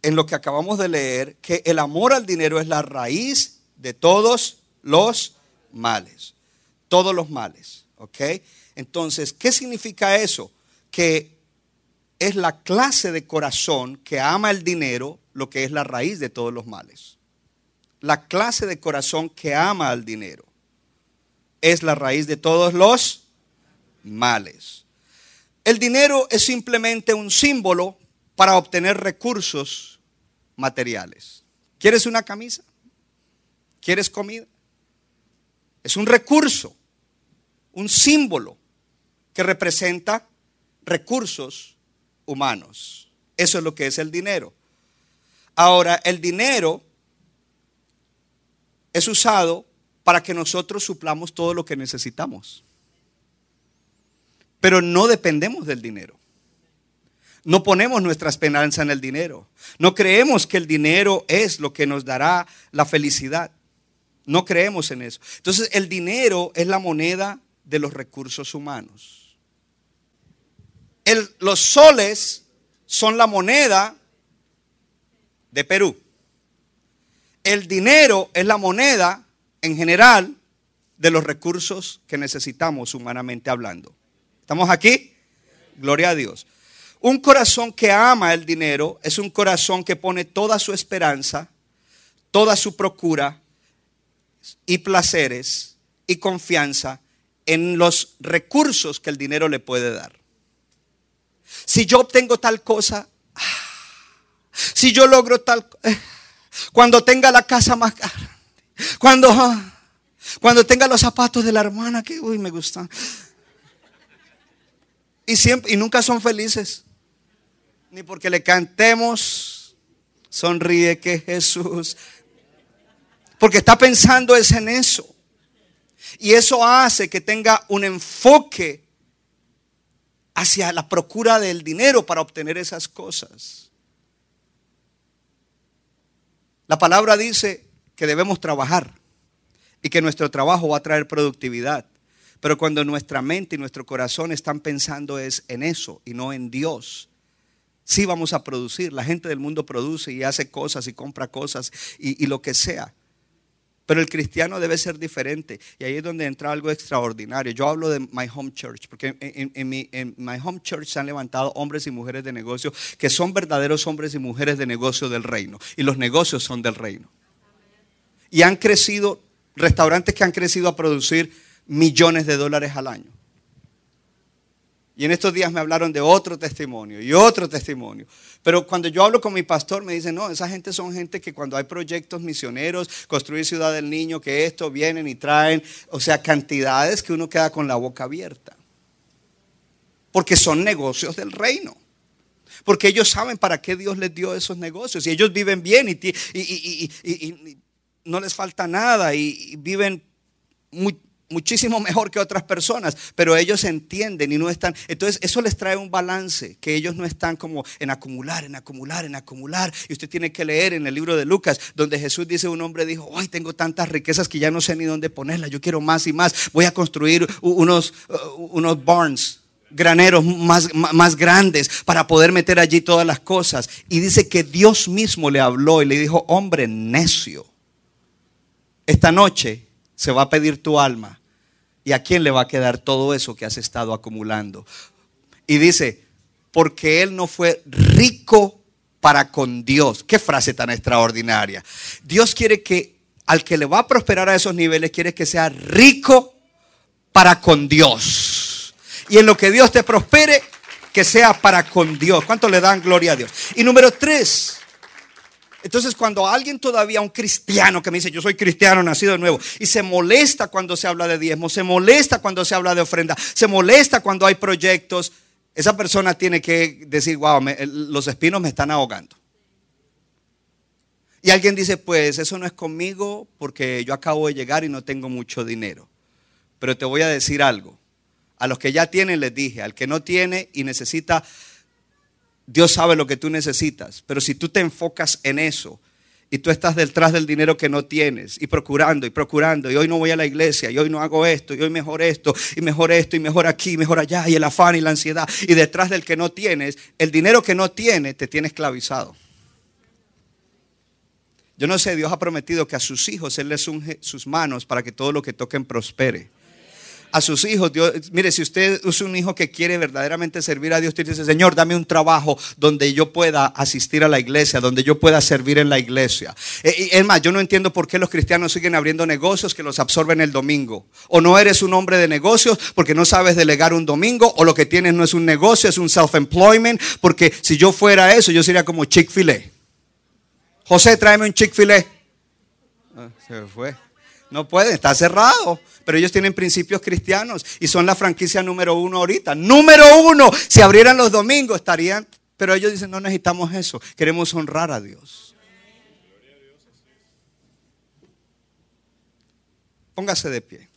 en lo que acabamos de leer, que el amor al dinero es la raíz de todos los males. Todos los males. ¿Ok? Entonces, ¿qué significa eso? Que es la clase de corazón que ama el dinero lo que es la raíz de todos los males la clase de corazón que ama al dinero. Es la raíz de todos los males. El dinero es simplemente un símbolo para obtener recursos materiales. ¿Quieres una camisa? ¿Quieres comida? Es un recurso, un símbolo que representa recursos humanos. Eso es lo que es el dinero. Ahora, el dinero es usado para que nosotros suplamos todo lo que necesitamos. Pero no dependemos del dinero. No ponemos nuestra esperanza en el dinero. No creemos que el dinero es lo que nos dará la felicidad. No creemos en eso. Entonces el dinero es la moneda de los recursos humanos. los soles son la moneda de Perú el dinero es la moneda en general de los recursos que necesitamos humanamente hablando. ¿Estamos aquí? Gloria a Dios. Un corazón que ama el dinero es un corazón que pone toda su esperanza, toda su procura y placeres y confianza en los recursos que el dinero le puede dar. Si yo obtengo tal cosa, ah, si yo logro tal eh, cuando tenga la casa más grande. Cuando, ah, cuando tenga los zapatos de la hermana que uy, me gustan. Y, siempre, y nunca son felices. Ni porque le cantemos, sonríe que Jesús. Porque está pensando es en eso. Y eso hace que tenga un enfoque hacia la procura del dinero para obtener esas cosas. La palabra dice que debemos trabajar y que nuestro trabajo va a traer productividad. Pero cuando nuestra mente y nuestro corazón están pensando es en eso y no en Dios, sí vamos a producir. La gente del mundo produce y hace cosas y compra cosas y, y lo que sea. Pero el cristiano debe ser diferente. Y ahí es donde entra algo extraordinario. Yo hablo de My Home Church, porque en, mi, My Home Church se han levantado hombres y mujeres de negocio que son verdaderos hombres y mujeres de negocio del reino. Y los negocios son del reino. Y han crecido, restaurantes que han crecido a producir millones de dólares al año. Y en estos días me hablaron de otro testimonio y otro testimonio. Pero cuando yo hablo con mi pastor me dice, no, esa gente son gente que cuando hay proyectos misioneros, construir Ciudad del Niño, que esto, vienen y traen, o sea, cantidades que uno queda con la boca abierta. Porque son negocios del reino. Porque ellos saben para qué Dios les dio esos negocios. Y ellos viven bien y, y no les falta nada y, viven muy, muchísimo mejor que otras personas, pero ellos entienden y no están. Entonces, eso les trae un balance, que ellos no están como en acumular, en acumular, en acumular. Y usted tiene que leer en el libro de Lucas, donde Jesús dice: Un hombre dijo, Ay, tengo tantas riquezas que ya no sé ni dónde ponerlas, yo quiero más y más. Voy a construir unos, unos barns graneros más, más, grandes para poder meter allí todas las cosas. Y dice que Dios mismo le habló y le dijo, hombre necio, esta noche se va a pedir tu alma ¿Y a quién le va a quedar todo eso que has estado acumulando? Y dice, porque él no fue rico para con Dios. Qué frase tan extraordinaria. Dios quiere que al que le va a prosperar a esos niveles, quiere que sea rico para con Dios. Y en lo que Dios te prospere, que sea para con Dios. ¿Cuánto le dan gloria a Dios? Y número tres. Entonces cuando alguien todavía, un cristiano que me dice, yo soy cristiano, nacido de nuevo, y se molesta cuando se habla de diezmo, se molesta cuando se habla de ofrenda, se molesta cuando hay proyectos, esa persona tiene que decir, wow, los espinos me están ahogando. Y alguien dice, pues eso no es conmigo porque yo acabo de llegar y no tengo mucho dinero. Pero te voy a decir algo. A los que ya tienen les dije, al que no tiene y necesita, Dios sabe lo que tú necesitas. Pero si tú te enfocas en eso y tú estás detrás del dinero que no tienes y procurando y procurando y hoy no voy a la iglesia y hoy no hago esto y hoy mejor esto y mejor esto y mejor aquí, mejor allá y el afán y la ansiedad y detrás del que no tienes, el dinero que no tiene te tiene esclavizado. Yo no sé, Dios ha prometido que a sus hijos Él les unge sus manos para que todo lo que toquen prospere. A sus hijos, Dios, mire, si usted es un hijo que quiere verdaderamente servir a Dios, usted dice, Señor, dame un trabajo donde yo pueda asistir a la iglesia, donde yo pueda servir en la iglesia. Eh, es más, yo no entiendo por qué los cristianos siguen abriendo negocios que los absorben el domingo. O no eres un hombre de negocios porque no sabes delegar un domingo, o lo que tienes no es un negocio, es un self-employment, porque si yo fuera eso, yo sería como Chick-fil-A. José, tráeme un Chick-fil-A. Ah, se fue. No puede, está cerrado. Pero ellos tienen principios cristianos y son la franquicia número uno ahorita. Número uno. Si abrieran los domingos estarían. Pero ellos dicen, no necesitamos eso. Queremos honrar a Dios. Póngase de pie.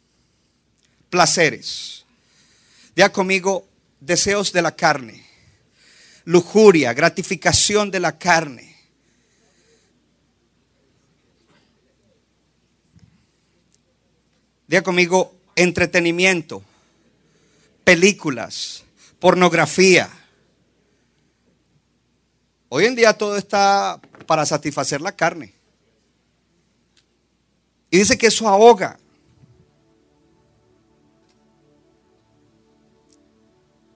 Placeres. Ya conmigo, deseos de la carne. Lujuria, gratificación de la carne Diga conmigo, entretenimiento, películas, pornografía. Hoy en día todo está para satisfacer la carne. Y dice que eso ahoga.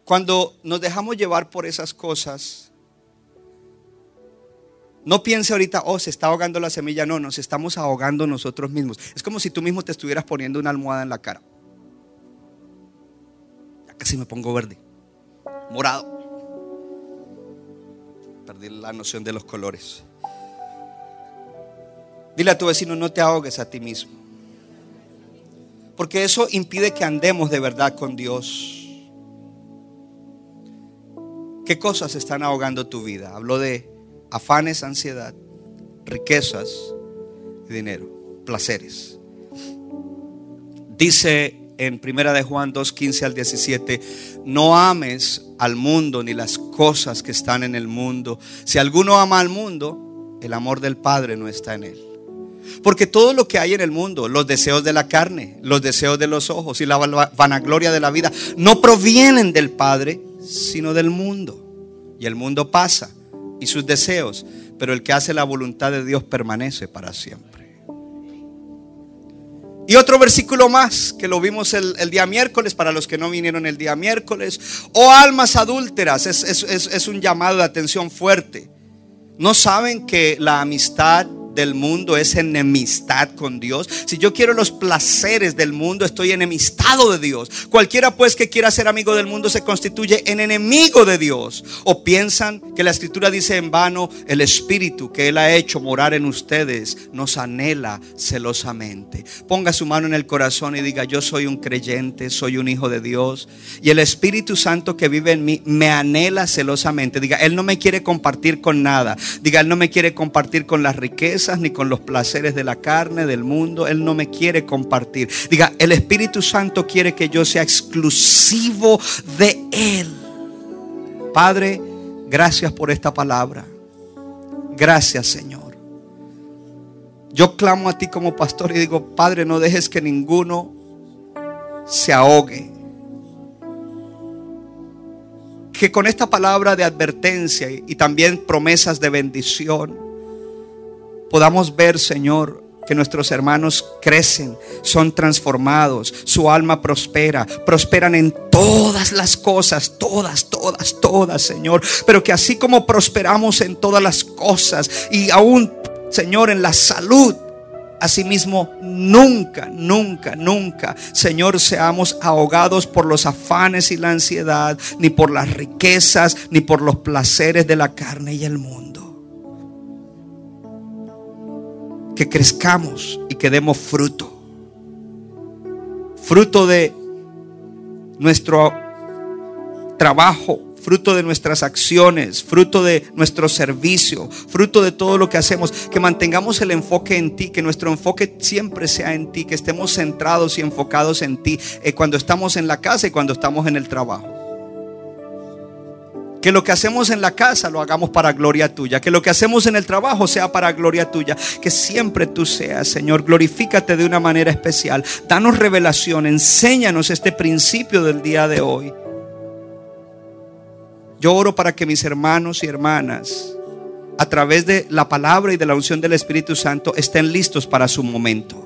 Cuando nos dejamos llevar por esas cosas, no piense ahorita, oh, se está ahogando la semilla. No, nos estamos ahogando nosotros mismos. Es como si tú mismo te estuvieras poniendo una almohada en la cara. Ya casi me pongo verde, morado. Perdí la noción de los colores. Dile a tu vecino, no te ahogues a ti mismo. Porque eso impide que andemos de verdad con Dios. ¿Qué cosas están ahogando tu vida? Hablo de afanes, ansiedad, riquezas y dinero, placeres. Dice en Primera de Juan 2, 15 al 17, no ames al mundo ni las cosas que están en el mundo. Si alguno ama al mundo, el amor del Padre no está en él. Porque todo lo que hay en el mundo, los deseos de la carne, los deseos de los ojos y la vanagloria de la vida, no provienen del Padre, sino del mundo. Y el mundo pasa y sus deseos, pero el que hace la voluntad de Dios permanece para siempre. Y otro versículo más que lo vimos el, día miércoles, para los que no vinieron el día miércoles. Oh almas adúlteras, es, es un llamado de atención fuerte. ¿No saben que la amistad del mundo es enemistad con Dios. Si yo quiero los placeres del mundo, estoy enemistado de Dios. Cualquiera pues que quiera ser amigo del mundo se constituye en enemigo de Dios. O piensan que la escritura dice en vano, el espíritu que Él ha hecho morar en ustedes nos anhela celosamente. Ponga su mano en el corazón y diga, yo soy un creyente, soy un hijo de Dios. Y el Espíritu Santo que vive en mí me anhela celosamente. Diga, Él no me quiere compartir con nada. Diga, Él no me quiere compartir con las ni con los placeres de la carne, del mundo. Él no me quiere compartir. Diga, el Espíritu Santo quiere que yo sea exclusivo de Él. Padre, gracias por esta palabra. Gracias, Señor. Yo clamo a ti como pastor y digo, Padre, no dejes que ninguno se ahogue. Que con esta palabra de advertencia y también promesas de bendición, podamos ver, Señor, que nuestros hermanos crecen, son transformados, su alma prospera, prosperan en todas las cosas, todas, todas, todas, Señor. Pero que así como prosperamos en todas las cosas y aún, Señor, en la salud, Asimismo, nunca, nunca, nunca, Señor, seamos ahogados por los afanes y la ansiedad, ni por las riquezas, ni por los placeres de la carne y el mundo. Que crezcamos y que demos fruto. Fruto de nuestro trabajo, fruto de nuestras acciones, fruto de nuestro servicio, fruto de todo lo que hacemos, que mantengamos el enfoque en ti, que nuestro enfoque siempre sea en ti, que estemos centrados y enfocados en ti eh, cuando estamos en la casa y cuando estamos en el trabajo. Que lo que hacemos en la casa lo hagamos para gloria tuya. Que lo que hacemos en el trabajo sea para gloria tuya. Que siempre tú seas, Señor. Glorifícate de una manera especial. Danos revelación. Enséñanos este principio del día de hoy. Yo oro para que mis hermanos y hermanas, a través de la palabra y de la unción del Espíritu Santo, estén listos para su momento.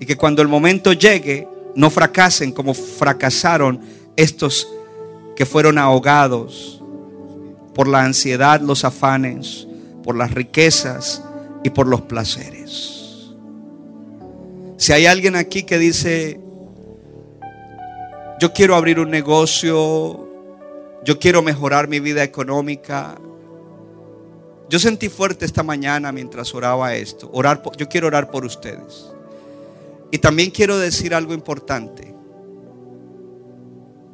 Y que cuando el momento llegue, no fracasen como fracasaron estos que fueron ahogados por la ansiedad, los afanes, por las riquezas y por los placeres. Si hay alguien aquí que dice, yo quiero abrir un negocio, yo quiero mejorar mi vida económica. Yo sentí fuerte esta mañana mientras oraba esto. Orar yo quiero orar por ustedes. Y también quiero decir algo importante.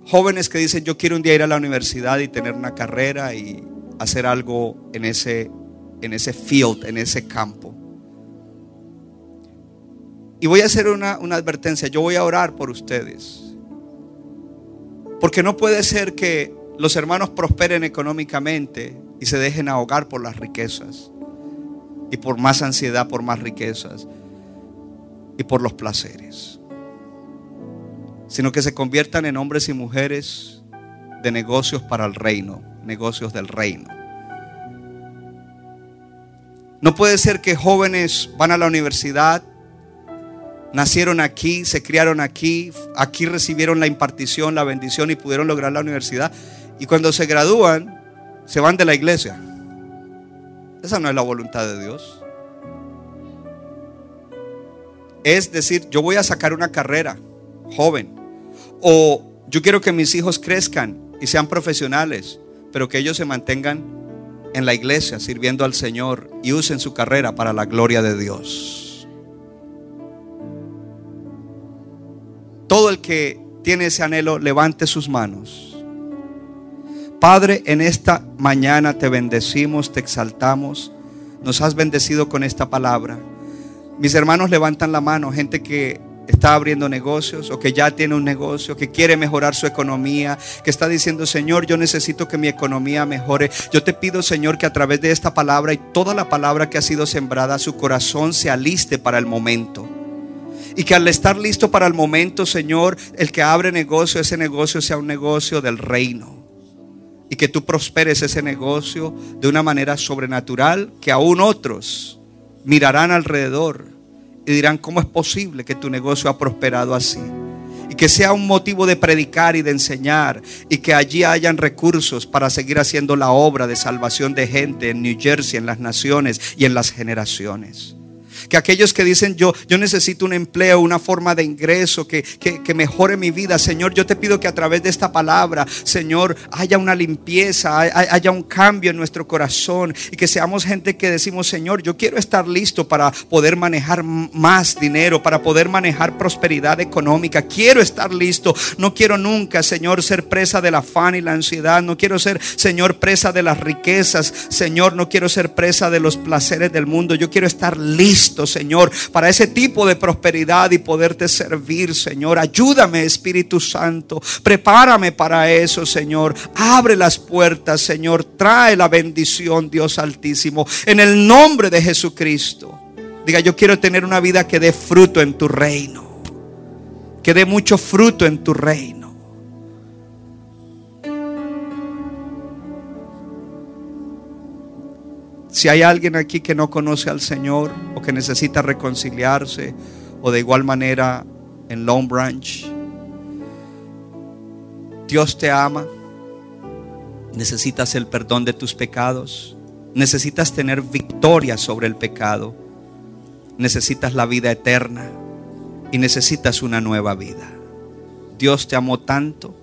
Jóvenes que dicen, yo quiero un día ir a la universidad y tener una carrera y hacer algo en ese, en ese field, en ese campo. Y voy a hacer una, una advertencia. Yo voy a orar por ustedes. Porque no puede ser que los hermanos prosperen económicamente y se dejen ahogar por las riquezas y por más ansiedad, por más riquezas y por los placeres, sino que se conviertan en hombres y mujeres de negocios para el reino, negocios del reino. No puede ser que jóvenes van a la universidad nacieron aquí, se criaron aquí, aquí recibieron la impartición, la bendición y pudieron lograr la universidad. Y cuando se gradúan, se van de la iglesia. Esa no es la voluntad de Dios. Es decir, yo voy a sacar una carrera joven. O yo quiero que mis hijos crezcan y sean profesionales, pero que ellos se mantengan en la iglesia sirviendo al Señor y usen su carrera para la gloria de Dios. Todo el que tiene ese anhelo, levante sus manos. Padre, en esta mañana te bendecimos, te exaltamos. Nos has bendecido con esta palabra. Mis hermanos levantan la mano, gente que está abriendo negocios o que ya tiene un negocio, que quiere mejorar su economía, que está diciendo, Señor, yo necesito que mi economía mejore. Yo te pido, Señor, que a través de esta palabra y toda la palabra que ha sido sembrada, su corazón se aliste para el momento. Y que al estar listo para el momento, Señor, el que abre negocio, ese negocio sea un negocio del reino y que tú prosperes ese negocio de una manera sobrenatural que aún otros mirarán alrededor y dirán, ¿cómo es posible que tu negocio ha prosperado así? Y que sea un motivo de predicar y de enseñar y que allí hayan recursos para seguir haciendo la obra de salvación de gente en New Jersey, en las naciones y en las generaciones. Que aquellos que dicen yo, yo necesito un empleo, una forma de ingreso que, que, mejore mi vida. Señor, yo te pido que a través de esta palabra, Señor, haya una limpieza, haya un cambio en nuestro corazón y que seamos gente que decimos, Señor, yo quiero estar listo para poder manejar más dinero, para poder manejar prosperidad económica. Quiero estar listo. No quiero nunca, Señor, ser presa del afán y la ansiedad. No quiero ser, Señor, presa de las riquezas. Señor, no quiero ser presa de los placeres del mundo. Yo quiero estar listo Señor, para ese tipo de prosperidad y poderte servir, Señor. Ayúdame, Espíritu Santo. Prepárame para eso, Señor. Abre las puertas, Señor. Trae la bendición, Dios Altísimo. En el nombre de Jesucristo. Diga, yo quiero tener una vida que dé fruto en tu reino. Que dé mucho fruto en tu reino. Si hay alguien aquí que no conoce al Señor o que necesita reconciliarse o de igual manera en Long Branch, Dios te ama. Necesitas el perdón de tus pecados. Necesitas tener victoria sobre el pecado. necesitas la vida eterna y necesitas una nueva vida. Dios te amó tanto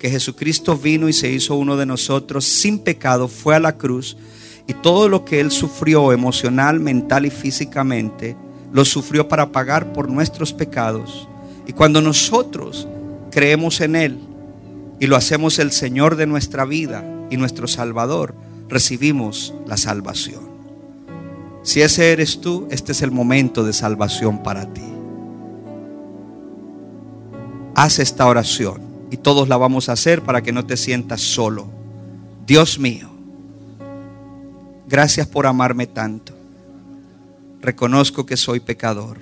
que Jesucristo vino y se hizo uno de nosotros sin pecado, fue a la cruz y todo lo que Él sufrió emocional, mental y físicamente, lo sufrió para pagar por nuestros pecados. Y cuando nosotros creemos en Él y lo hacemos el Señor de nuestra vida y nuestro Salvador, recibimos la salvación. Si ese eres tú, este es el momento de salvación para ti. Haz esta oración y todos la vamos a hacer para que no te sientas solo. Dios mío, gracias por amarme tanto. Reconozco que soy pecador.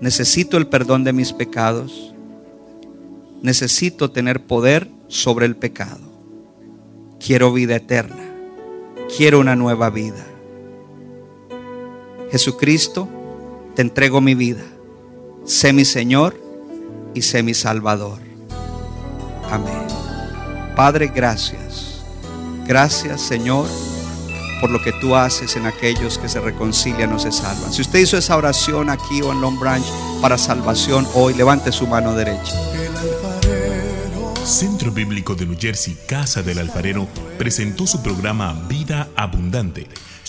Necesito el perdón de mis pecados. Necesito tener poder sobre el pecado. Quiero vida eterna. Quiero una nueva vida. Jesucristo, te entrego mi vida. Sé mi Señor y sé mi Salvador. Amén. Padre, gracias. Gracias, Señor, por lo que tú haces en aquellos que se reconcilian o se salvan. Si usted hizo esa oración aquí o en Long Branch para salvación, hoy levante su mano derecha. Centro Bíblico de New Jersey, Casa del Alfarero, presentó su programa Vida Abundante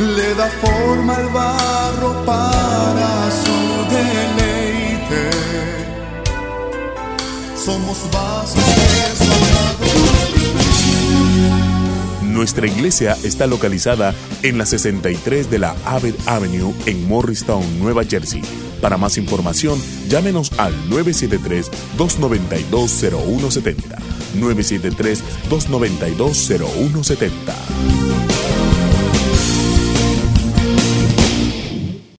le da forma al barro para su deleite. Somos vasos Nuestra iglesia está localizada en la 63 de la Abbott Avenue en Morristown, Nueva Jersey. Para más información, llámenos al 973-292-0170. 973-292-0170.